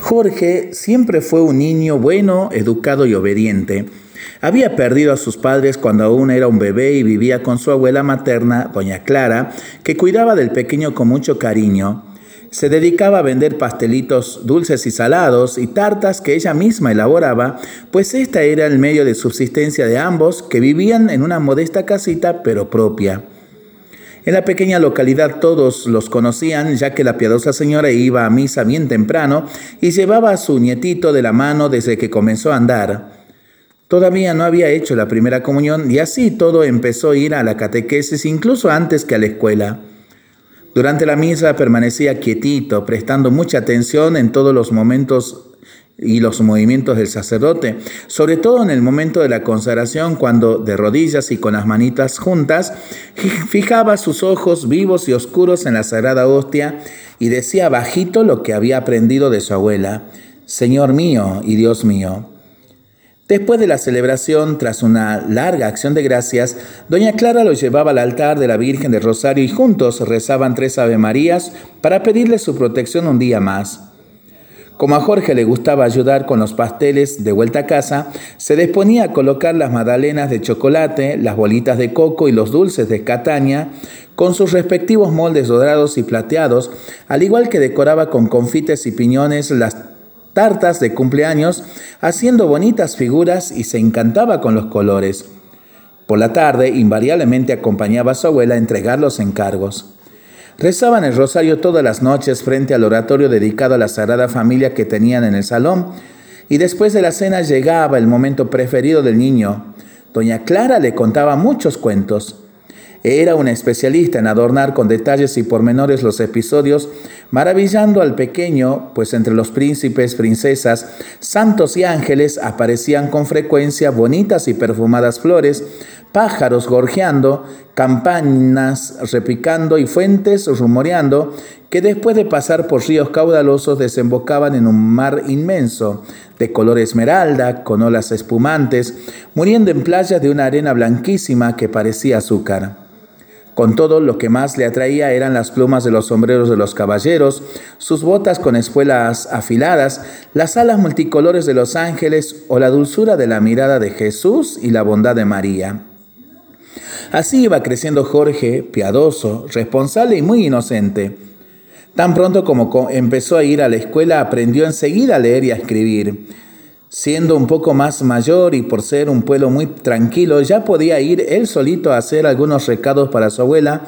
Jorge siempre fue un niño bueno, educado y obediente. Había perdido a sus padres cuando aún era un bebé y vivía con su abuela materna, doña Clara, que cuidaba del pequeño con mucho cariño. Se dedicaba a vender pastelitos dulces y salados y tartas que ella misma elaboraba, pues esta era el medio de subsistencia de ambos, que vivían en una modesta casita pero propia. En la pequeña localidad todos los conocían, ya que la piadosa señora iba a misa bien temprano y llevaba a su nietito de la mano desde que comenzó a andar. Todavía no había hecho la primera comunión y así todo empezó a ir a la catequesis incluso antes que a la escuela. Durante la misa permanecía quietito, prestando mucha atención en todos los momentos y los movimientos del sacerdote, sobre todo en el momento de la consagración, cuando de rodillas y con las manitas juntas, fijaba sus ojos vivos y oscuros en la sagrada hostia y decía bajito lo que había aprendido de su abuela, Señor mío y Dios mío. Después de la celebración, tras una larga acción de gracias, doña Clara lo llevaba al altar de la Virgen del Rosario y juntos rezaban tres Ave Marías para pedirle su protección un día más. Como a Jorge le gustaba ayudar con los pasteles de vuelta a casa, se disponía a colocar las magdalenas de chocolate, las bolitas de coco y los dulces de cataña con sus respectivos moldes dorados y plateados, al igual que decoraba con confites y piñones las tartas de cumpleaños, haciendo bonitas figuras y se encantaba con los colores. Por la tarde, invariablemente acompañaba a su abuela a entregar los encargos. Rezaban el rosario todas las noches frente al oratorio dedicado a la Sagrada Familia que tenían en el salón, y después de la cena llegaba el momento preferido del niño. Doña Clara le contaba muchos cuentos. Era una especialista en adornar con detalles y pormenores los episodios, maravillando al pequeño, pues entre los príncipes, princesas, santos y ángeles aparecían con frecuencia bonitas y perfumadas flores, pájaros gorjeando, campanas repicando y fuentes rumoreando, que después de pasar por ríos caudalosos desembocaban en un mar inmenso, de color esmeralda, con olas espumantes, muriendo en playas de una arena blanquísima que parecía azúcar. Con todo, lo que más le atraía eran las plumas de los sombreros de los caballeros, sus botas con espuelas afiladas, las alas multicolores de los ángeles o la dulzura de la mirada de Jesús y la bondad de María. Así iba creciendo Jorge, piadoso, responsable y muy inocente. Tan pronto como empezó a ir a la escuela, aprendió enseguida a leer y a escribir. Siendo un poco más mayor y por ser un pueblo muy tranquilo, ya podía ir él solito a hacer algunos recados para su abuela,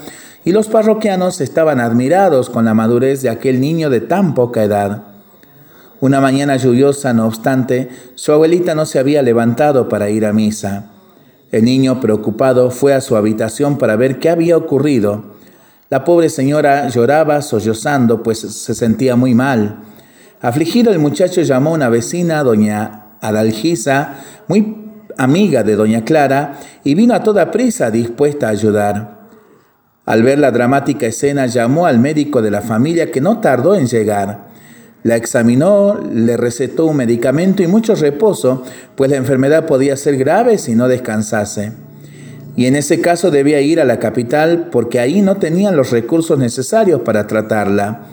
y los parroquianos estaban admirados con la madurez de aquel niño de tan poca edad. Una mañana lluviosa, no obstante, su abuelita no se había levantado para ir a misa. El niño, preocupado, fue a su habitación para ver qué había ocurrido. La pobre señora lloraba sollozando, pues se sentía muy mal. Afligido, el muchacho llamó a una vecina, doña Adalgisa, muy amiga de doña Clara, y vino a toda prisa dispuesta a ayudar. Al ver la dramática escena, llamó al médico de la familia que no tardó en llegar. La examinó, le recetó un medicamento y mucho reposo, pues la enfermedad podía ser grave si no descansase. Y en ese caso debía ir a la capital porque ahí no tenían los recursos necesarios para tratarla.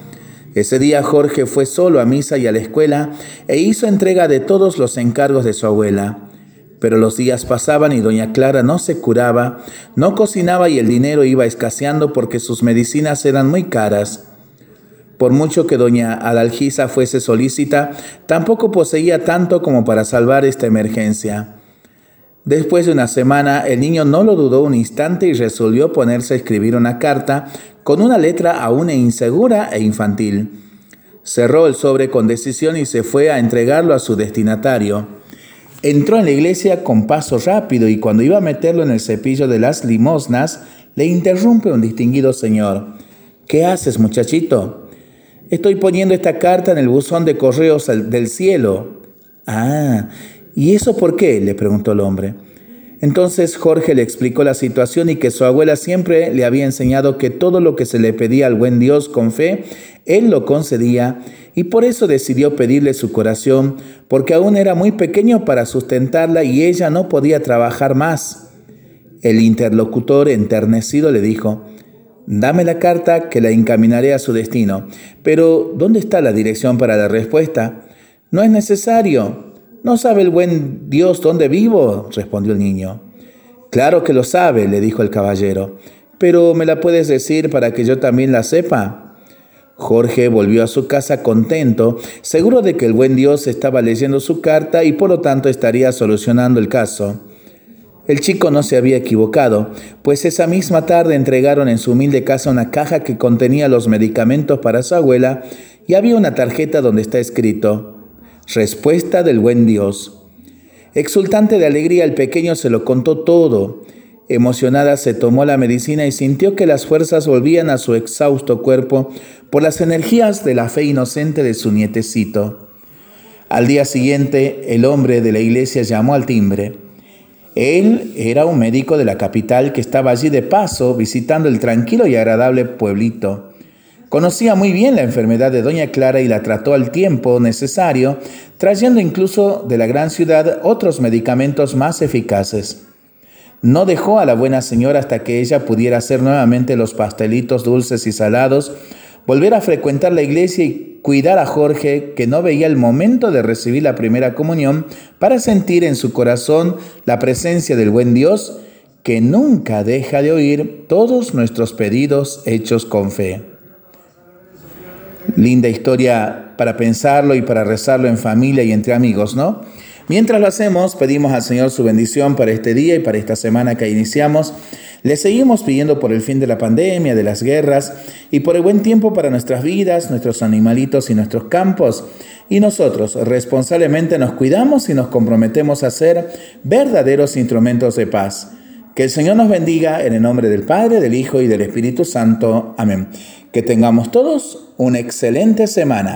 Ese día Jorge fue solo a misa y a la escuela e hizo entrega de todos los encargos de su abuela. Pero los días pasaban y doña Clara no se curaba, no cocinaba y el dinero iba escaseando porque sus medicinas eran muy caras. Por mucho que doña Adalgisa fuese solícita, tampoco poseía tanto como para salvar esta emergencia. Después de una semana, el niño no lo dudó un instante y resolvió ponerse a escribir una carta con una letra aún insegura e infantil. Cerró el sobre con decisión y se fue a entregarlo a su destinatario. Entró en la iglesia con paso rápido y cuando iba a meterlo en el cepillo de las limosnas, le interrumpe un distinguido señor. ¿Qué haces, muchachito? Estoy poniendo esta carta en el buzón de correos del cielo. Ah, ¿y eso por qué? le preguntó el hombre. Entonces Jorge le explicó la situación y que su abuela siempre le había enseñado que todo lo que se le pedía al buen Dios con fe, él lo concedía y por eso decidió pedirle su corazón, porque aún era muy pequeño para sustentarla y ella no podía trabajar más. El interlocutor enternecido le dijo, Dame la carta que la encaminaré a su destino. Pero, ¿dónde está la dirección para la respuesta? No es necesario. ¿No sabe el buen Dios dónde vivo? respondió el niño. Claro que lo sabe, le dijo el caballero, pero ¿me la puedes decir para que yo también la sepa? Jorge volvió a su casa contento, seguro de que el buen Dios estaba leyendo su carta y por lo tanto estaría solucionando el caso. El chico no se había equivocado, pues esa misma tarde entregaron en su humilde casa una caja que contenía los medicamentos para su abuela y había una tarjeta donde está escrito, Respuesta del buen Dios. Exultante de alegría, el pequeño se lo contó todo. Emocionada se tomó la medicina y sintió que las fuerzas volvían a su exhausto cuerpo por las energías de la fe inocente de su nietecito. Al día siguiente, el hombre de la iglesia llamó al timbre. Él era un médico de la capital que estaba allí de paso visitando el tranquilo y agradable pueblito. Conocía muy bien la enfermedad de Doña Clara y la trató al tiempo necesario, trayendo incluso de la gran ciudad otros medicamentos más eficaces. No dejó a la buena señora hasta que ella pudiera hacer nuevamente los pastelitos dulces y salados, volver a frecuentar la iglesia y cuidar a Jorge, que no veía el momento de recibir la primera comunión, para sentir en su corazón la presencia del buen Dios, que nunca deja de oír todos nuestros pedidos hechos con fe. Linda historia para pensarlo y para rezarlo en familia y entre amigos, ¿no? Mientras lo hacemos, pedimos al Señor su bendición para este día y para esta semana que iniciamos le seguimos pidiendo por el fin de la pandemia, de las guerras y por el buen tiempo para nuestras vidas, nuestros animalitos y nuestros campos. Y nosotros responsablemente nos cuidamos y nos comprometemos a ser verdaderos instrumentos de paz. Que el Señor nos bendiga en el nombre del Padre, del Hijo y del Espíritu Santo. Amén. Que tengamos todos una excelente semana.